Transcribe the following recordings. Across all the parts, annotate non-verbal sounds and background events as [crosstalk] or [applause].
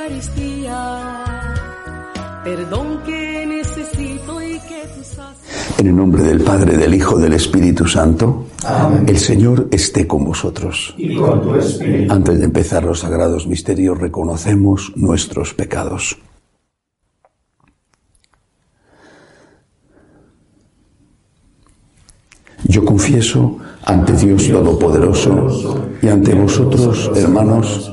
Eucaristía, perdón que necesito y que tú. En el nombre del Padre, del Hijo, del Espíritu Santo, el Señor esté con vosotros. y con tu espíritu. Antes de empezar los sagrados misterios, reconocemos nuestros pecados. Yo confieso ante Dios Todopoderoso y ante vosotros, hermanos,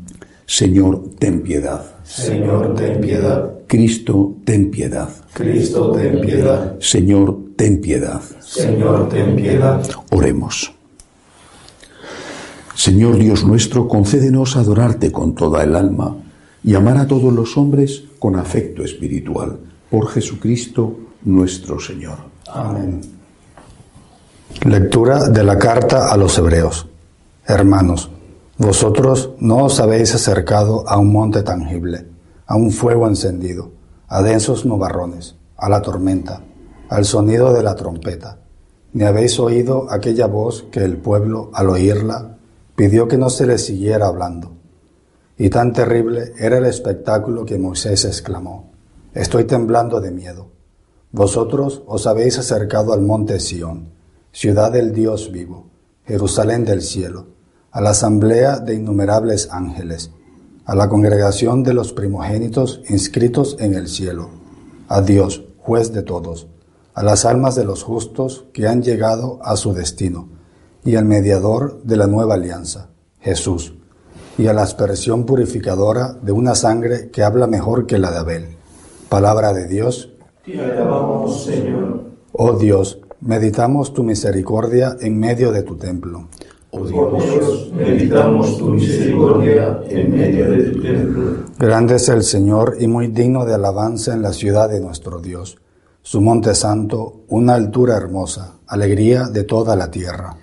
Señor, ten piedad. Señor, ten piedad. Cristo, ten piedad. Cristo, ten piedad. Señor, ten piedad. Señor, ten piedad. Oremos. Señor Dios nuestro, concédenos adorarte con toda el alma y amar a todos los hombres con afecto espiritual. Por Jesucristo nuestro Señor. Amén. Lectura de la carta a los Hebreos. Hermanos, vosotros no os habéis acercado a un monte tangible, a un fuego encendido, a densos nubarrones, a la tormenta, al sonido de la trompeta, ni habéis oído aquella voz que el pueblo, al oírla, pidió que no se le siguiera hablando. Y tan terrible era el espectáculo que Moisés exclamó, Estoy temblando de miedo. Vosotros os habéis acercado al monte Sión, ciudad del Dios vivo, Jerusalén del cielo, a la asamblea de innumerables ángeles, a la congregación de los primogénitos inscritos en el cielo, a Dios, juez de todos, a las almas de los justos que han llegado a su destino, y al mediador de la nueva alianza, Jesús, y a la aspersión purificadora de una sangre que habla mejor que la de Abel. Palabra de Dios, Te alabamos, Señor. Oh Dios, meditamos tu misericordia en medio de tu templo. Oh Dios, meditamos tu misericordia en medio de tu templo. Grande es el Señor y muy digno de alabanza en la ciudad de nuestro Dios. Su monte santo, una altura hermosa, alegría de toda la tierra.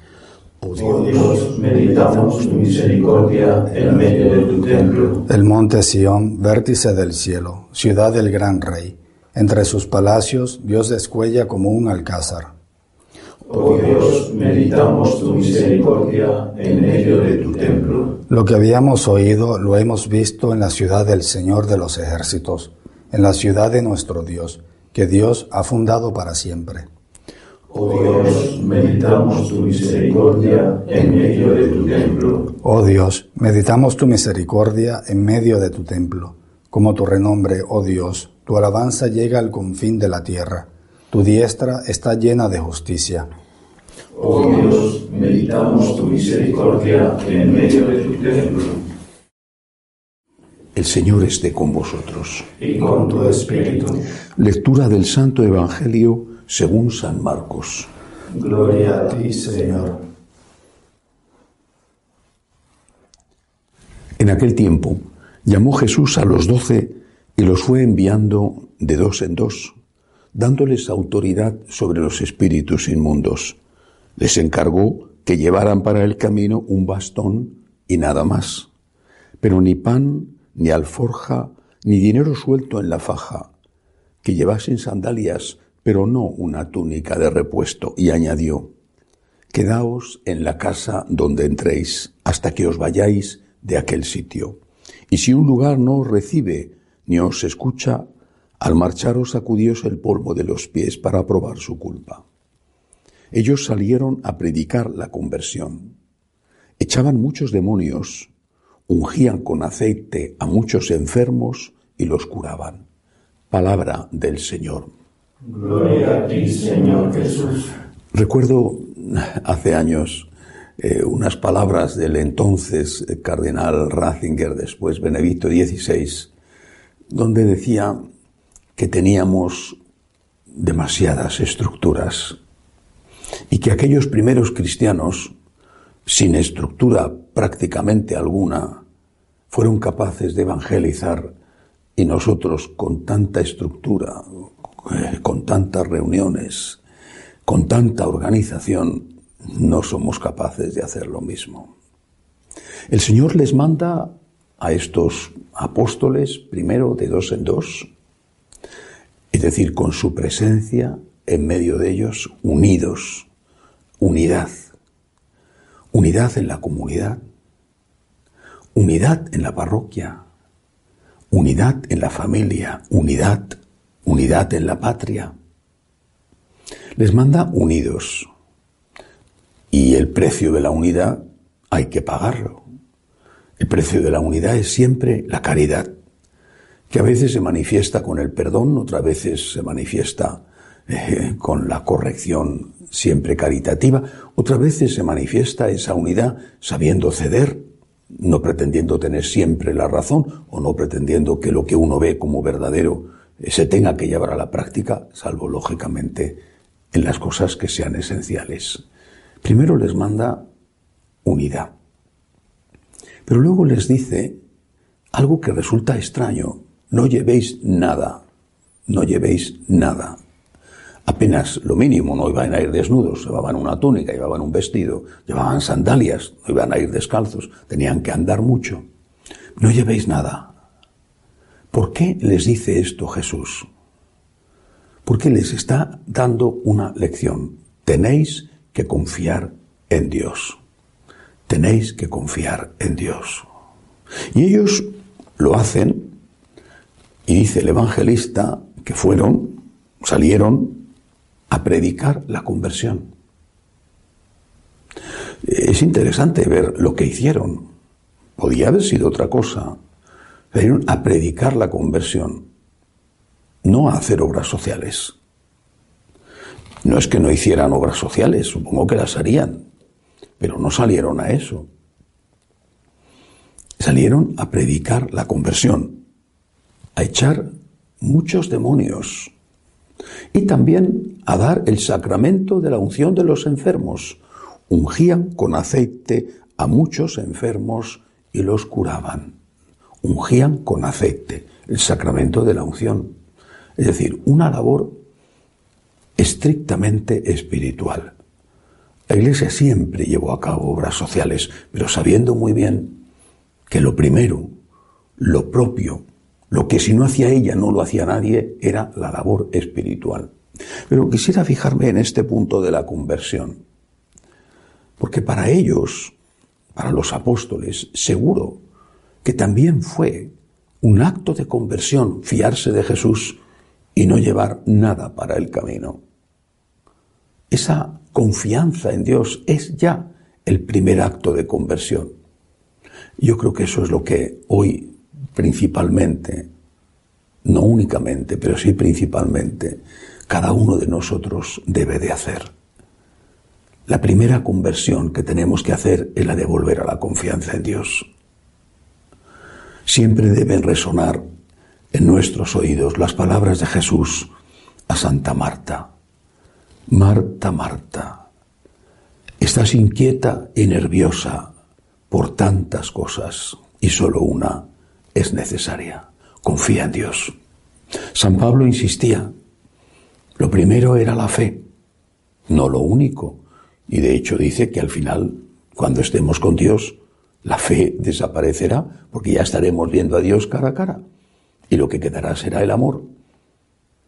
Oh Dios, meditamos tu misericordia en medio de tu templo. El monte Sión, vértice del cielo, ciudad del gran rey. Entre sus palacios Dios descuella como un alcázar. Oh Dios, meditamos tu misericordia en medio de tu templo. Lo que habíamos oído lo hemos visto en la ciudad del Señor de los ejércitos, en la ciudad de nuestro Dios, que Dios ha fundado para siempre. Oh Dios, meditamos tu misericordia en medio de tu templo. Oh Dios, meditamos tu misericordia en medio de tu templo. Como tu renombre, oh Dios, tu alabanza llega al confín de la tierra. Tu diestra está llena de justicia. Oh Dios, meditamos tu misericordia en medio de tu templo. El Señor esté con vosotros. Y con tu espíritu. Lectura del Santo Evangelio según San Marcos. Gloria a ti, Señor. En aquel tiempo llamó Jesús a los doce y los fue enviando de dos en dos, dándoles autoridad sobre los espíritus inmundos. Les encargó que llevaran para el camino un bastón y nada más, pero ni pan, ni alforja, ni dinero suelto en la faja, que llevasen sandalias, pero no una túnica de repuesto, y añadió, Quedaos en la casa donde entréis hasta que os vayáis de aquel sitio. Y si un lugar no os recibe ni os escucha, al marcharos sacudíos el polvo de los pies para probar su culpa. Ellos salieron a predicar la conversión. echaban muchos demonios, ungían con aceite a muchos enfermos y los curaban. Palabra del Señor. Gloria a ti, Señor Jesús. Recuerdo [laughs] hace años eh, unas palabras del entonces cardenal Ratzinger, después Benedicto XVI, donde decía que teníamos demasiadas estructuras y que aquellos primeros cristianos, sin estructura prácticamente alguna, fueron capaces de evangelizar y nosotros con tanta estructura, eh, con tantas reuniones, con tanta organización, no somos capaces de hacer lo mismo. El Señor les manda a estos apóstoles, primero de dos en dos, es decir, con su presencia en medio de ellos, unidos, unidad, unidad en la comunidad, unidad en la parroquia, unidad en la familia, unidad, unidad en la patria. Les manda unidos. Y el precio de la unidad hay que pagarlo. El precio de la unidad es siempre la caridad, que a veces se manifiesta con el perdón, otras veces se manifiesta eh, con la corrección siempre caritativa, otras veces se manifiesta esa unidad sabiendo ceder, no pretendiendo tener siempre la razón o no pretendiendo que lo que uno ve como verdadero eh, se tenga que llevar a la práctica, salvo lógicamente en las cosas que sean esenciales. Primero les manda unidad, pero luego les dice algo que resulta extraño, no llevéis nada, no llevéis nada apenas lo mínimo, no iban a ir desnudos, llevaban una túnica, llevaban un vestido, llevaban sandalias, no iban a ir descalzos, tenían que andar mucho. No llevéis nada. ¿Por qué les dice esto Jesús? Porque les está dando una lección. Tenéis que confiar en Dios. Tenéis que confiar en Dios. Y ellos lo hacen, y dice el evangelista que fueron, salieron a predicar la conversión. Es interesante ver lo que hicieron. Podía haber sido otra cosa. Salieron a predicar la conversión, no a hacer obras sociales. No es que no hicieran obras sociales, supongo que las harían, pero no salieron a eso. Salieron a predicar la conversión, a echar muchos demonios, y también a dar el sacramento de la unción de los enfermos. Ungían con aceite a muchos enfermos y los curaban. Ungían con aceite, el sacramento de la unción. Es decir, una labor estrictamente espiritual. La Iglesia siempre llevó a cabo obras sociales, pero sabiendo muy bien que lo primero, lo propio, lo que si no hacía ella no lo hacía nadie era la labor espiritual. Pero quisiera fijarme en este punto de la conversión, porque para ellos, para los apóstoles, seguro que también fue un acto de conversión fiarse de Jesús y no llevar nada para el camino. Esa confianza en Dios es ya el primer acto de conversión. Yo creo que eso es lo que hoy principalmente, no únicamente, pero sí principalmente, cada uno de nosotros debe de hacer. La primera conversión que tenemos que hacer es la de volver a la confianza en Dios. Siempre deben resonar en nuestros oídos las palabras de Jesús a Santa Marta. Marta, Marta, estás inquieta y nerviosa por tantas cosas y solo una es necesaria. Confía en Dios. San Pablo insistía, lo primero era la fe, no lo único. Y de hecho dice que al final, cuando estemos con Dios, la fe desaparecerá porque ya estaremos viendo a Dios cara a cara. Y lo que quedará será el amor.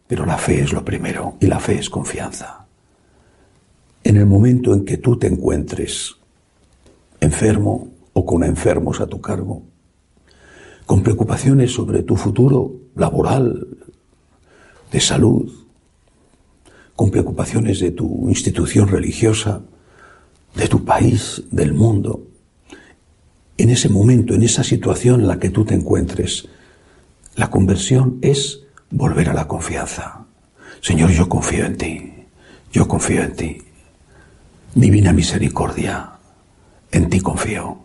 Pero la fe es lo primero y la fe es confianza. En el momento en que tú te encuentres enfermo o con enfermos a tu cargo, con preocupaciones sobre tu futuro laboral, de salud, con preocupaciones de tu institución religiosa, de tu país, del mundo, en ese momento, en esa situación en la que tú te encuentres. La conversión es volver a la confianza. Señor, yo confío en ti, yo confío en ti. Divina misericordia, en ti confío.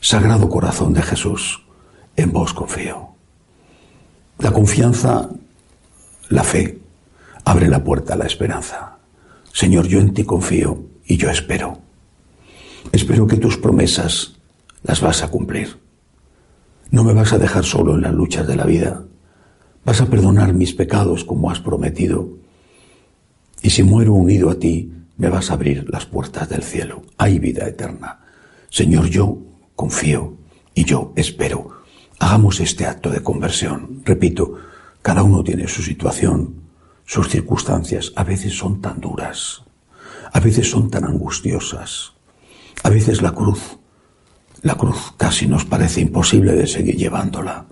Sagrado corazón de Jesús, en vos confío. La confianza, la fe, abre la puerta a la esperanza. Señor, yo en ti confío y yo espero. Espero que tus promesas las vas a cumplir. No me vas a dejar solo en las luchas de la vida. Vas a perdonar mis pecados como has prometido. Y si muero unido a ti, me vas a abrir las puertas del cielo. Hay vida eterna. Señor, yo confío y yo espero. Hagamos este acto de conversión. Repito, cada uno tiene su situación, sus circunstancias. A veces son tan duras, a veces son tan angustiosas. A veces la cruz, la cruz casi nos parece imposible de seguir llevándola.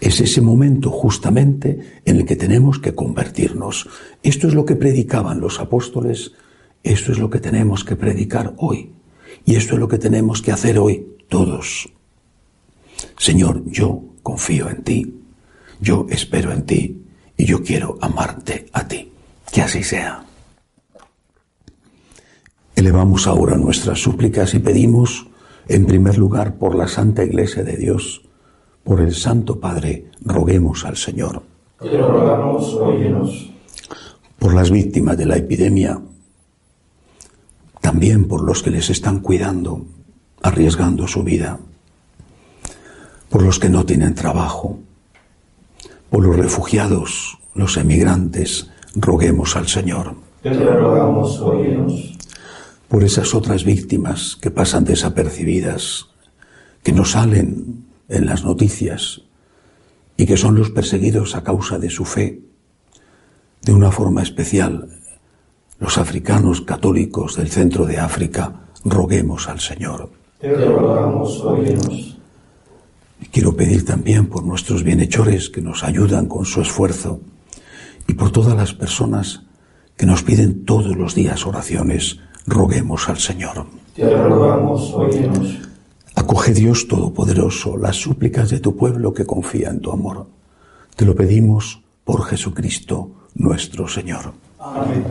Es ese momento justamente en el que tenemos que convertirnos. Esto es lo que predicaban los apóstoles, esto es lo que tenemos que predicar hoy. Y esto es lo que tenemos que hacer hoy todos. Señor, yo confío en ti, yo espero en ti y yo quiero amarte a ti. Que así sea. Elevamos ahora nuestras súplicas y pedimos, en primer lugar, por la Santa Iglesia de Dios, por el Santo Padre, roguemos al Señor. Te lo rogamos, óyenos. Por las víctimas de la epidemia, también por los que les están cuidando, arriesgando su vida, por los que no tienen trabajo, por los refugiados, los emigrantes, roguemos al Señor. Te rogamos, óyenos. Por esas otras víctimas que pasan desapercibidas, que no salen en las noticias y que son los perseguidos a causa de su fe, de una forma especial los africanos católicos del centro de África, roguemos al Señor. Te rogamos, óyenos. Quiero pedir también por nuestros bienhechores que nos ayudan con su esfuerzo y por todas las personas que nos piden todos los días oraciones, roguemos al Señor. Te rogamos, óyenos. Acoge Dios Todopoderoso las súplicas de tu pueblo que confía en tu amor. Te lo pedimos por Jesucristo nuestro Señor. Amén.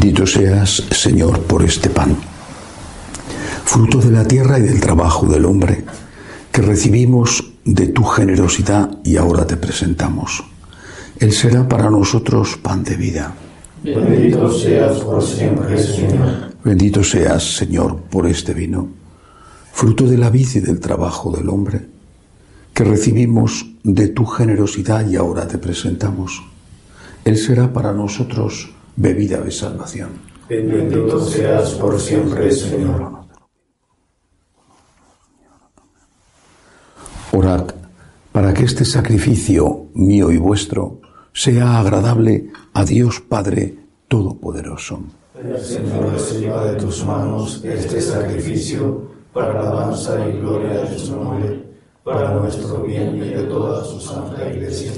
Bendito seas, Señor, por este pan, fruto de la tierra y del trabajo del hombre, que recibimos de tu generosidad y ahora te presentamos. Él será para nosotros pan de vida. Bendito seas por siempre, Señor. Bendito seas, Señor, por este vino, fruto de la vid y del trabajo del hombre, que recibimos de tu generosidad y ahora te presentamos. Él será para nosotros bebida de salvación. Bendito seas por siempre, Señor. Orad para que este sacrificio mío y vuestro sea agradable a Dios Padre Todopoderoso. El Señor reciba de tus manos este sacrificio para alabanza y gloria de su nombre, para nuestro bien y de toda su santa iglesia.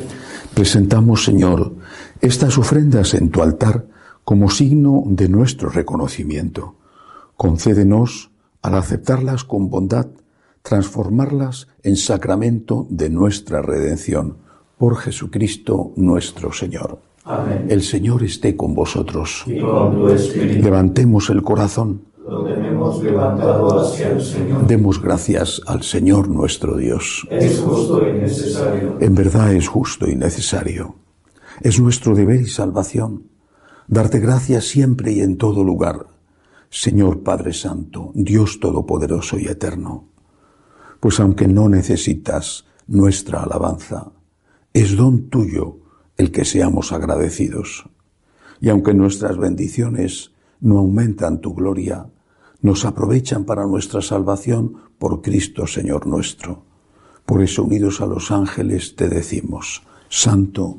Presentamos, Señor, estas ofrendas en tu altar como signo de nuestro reconocimiento. Concédenos, al aceptarlas con bondad, transformarlas en sacramento de nuestra redención. Por Jesucristo nuestro Señor. Amén. El Señor esté con vosotros. Y con tu espíritu Levantemos el corazón. lo tenemos levantado hacia el Señor. Demos gracias al Señor nuestro Dios. Es justo y necesario. En verdad es justo y necesario. Es nuestro deber y salvación darte gracias siempre y en todo lugar, Señor Padre Santo, Dios Todopoderoso y Eterno, pues aunque no necesitas nuestra alabanza, es don tuyo el que seamos agradecidos. Y aunque nuestras bendiciones no aumentan tu gloria, nos aprovechan para nuestra salvación por Cristo Señor nuestro. Por eso, unidos a los ángeles, te decimos, Santo,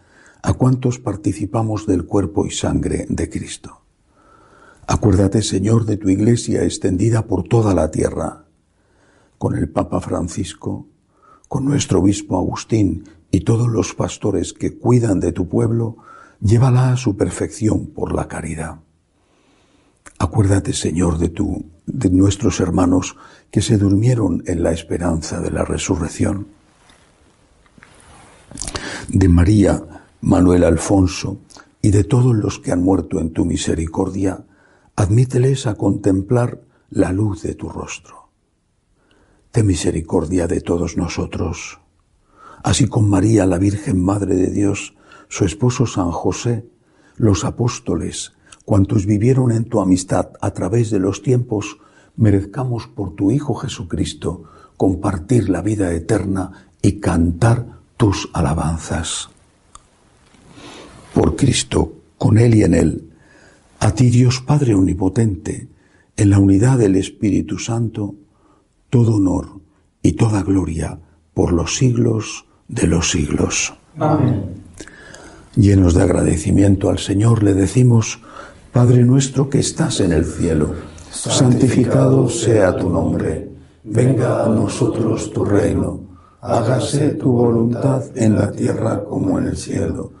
a cuantos participamos del cuerpo y sangre de Cristo. Acuérdate, Señor, de tu iglesia extendida por toda la tierra, con el Papa Francisco, con nuestro obispo Agustín y todos los pastores que cuidan de tu pueblo, llévala a su perfección por la caridad. Acuérdate, Señor, de tu, de nuestros hermanos que se durmieron en la esperanza de la resurrección. De María, Manuel Alfonso, y de todos los que han muerto en tu misericordia, admíteles a contemplar la luz de tu rostro. Ten misericordia de todos nosotros, así con María, la Virgen Madre de Dios, su esposo San José, los apóstoles, cuantos vivieron en tu amistad a través de los tiempos, merezcamos por tu Hijo Jesucristo compartir la vida eterna y cantar tus alabanzas por Cristo, con Él y en Él, a ti Dios Padre Omnipotente, en la unidad del Espíritu Santo, todo honor y toda gloria por los siglos de los siglos. Amén. Llenos de agradecimiento al Señor, le decimos, Padre nuestro que estás en el cielo, santificado sea tu nombre, venga a nosotros tu reino, hágase tu voluntad en la tierra como en el cielo.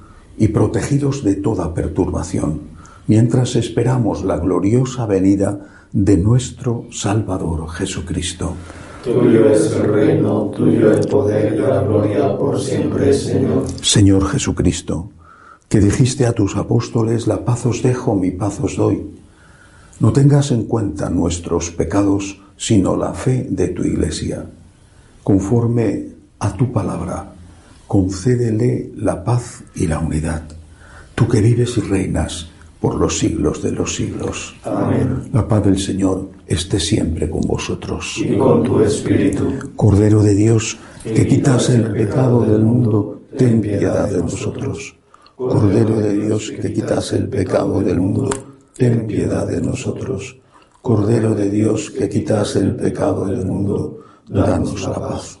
y protegidos de toda perturbación, mientras esperamos la gloriosa venida de nuestro Salvador Jesucristo. Tuyo es el reino, tuyo el poder y la gloria por siempre, Señor. Señor Jesucristo, que dijiste a tus apóstoles, la paz os dejo, mi paz os doy. No tengas en cuenta nuestros pecados, sino la fe de tu iglesia. Conforme a tu palabra, concédele la paz y la unidad. Tú que vives y reinas por los siglos de los siglos. Amén. La paz del Señor esté siempre con vosotros. Y con tu espíritu. Cordero de Dios, que quitas el pecado del mundo, ten piedad de nosotros. Cordero de Dios, que quitas el pecado del mundo, ten piedad de nosotros. Cordero de Dios, que quitas el pecado del mundo, danos la paz.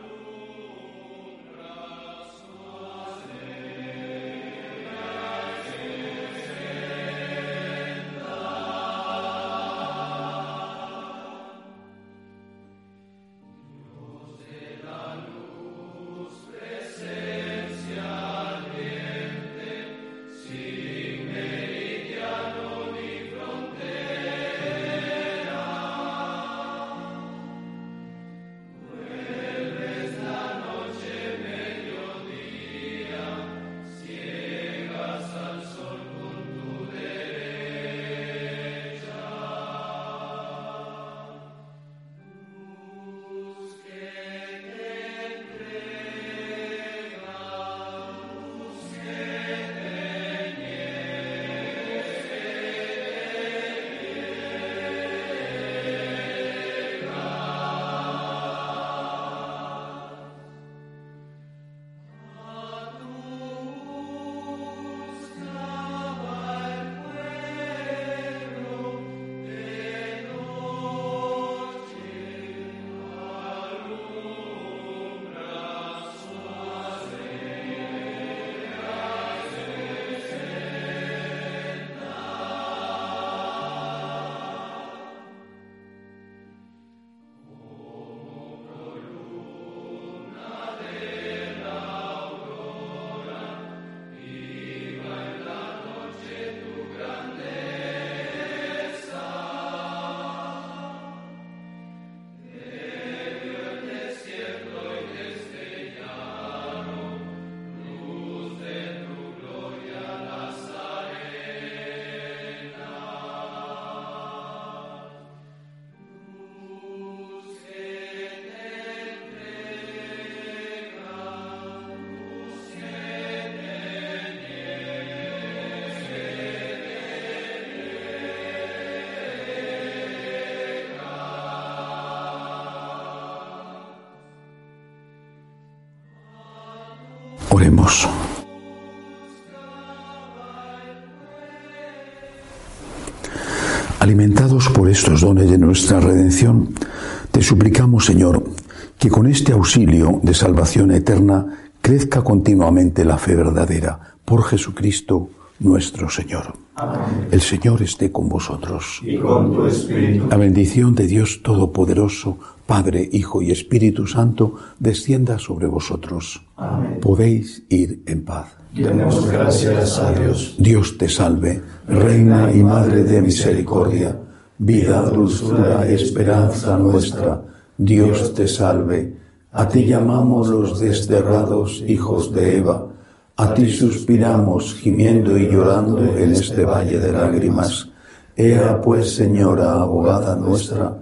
Oremos. Alimentados por estos dones de nuestra redención, te suplicamos, Señor, que con este auxilio de salvación eterna crezca continuamente la fe verdadera por Jesucristo nuestro Señor. Amén. El Señor esté con vosotros. Y con tu espíritu. La bendición de Dios Todopoderoso, Padre, Hijo y Espíritu Santo, descienda sobre vosotros. Amén. Podéis ir en paz. Demos gracias a Dios. Dios te salve, Reina y Madre de Misericordia, vida, dulzura, esperanza nuestra. Dios te salve. A ti llamamos los desterrados hijos de Eva. A ti suspiramos, gimiendo y llorando en este valle de lágrimas. Ea pues, Señora, abogada nuestra,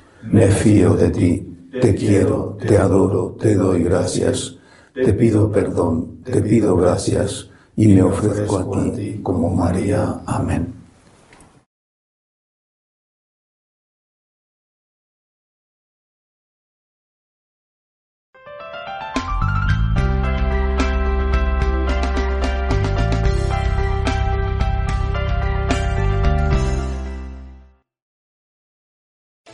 me fío de ti, te quiero, te adoro, te doy gracias, te pido perdón, te pido gracias y me ofrezco a ti como María. Amén.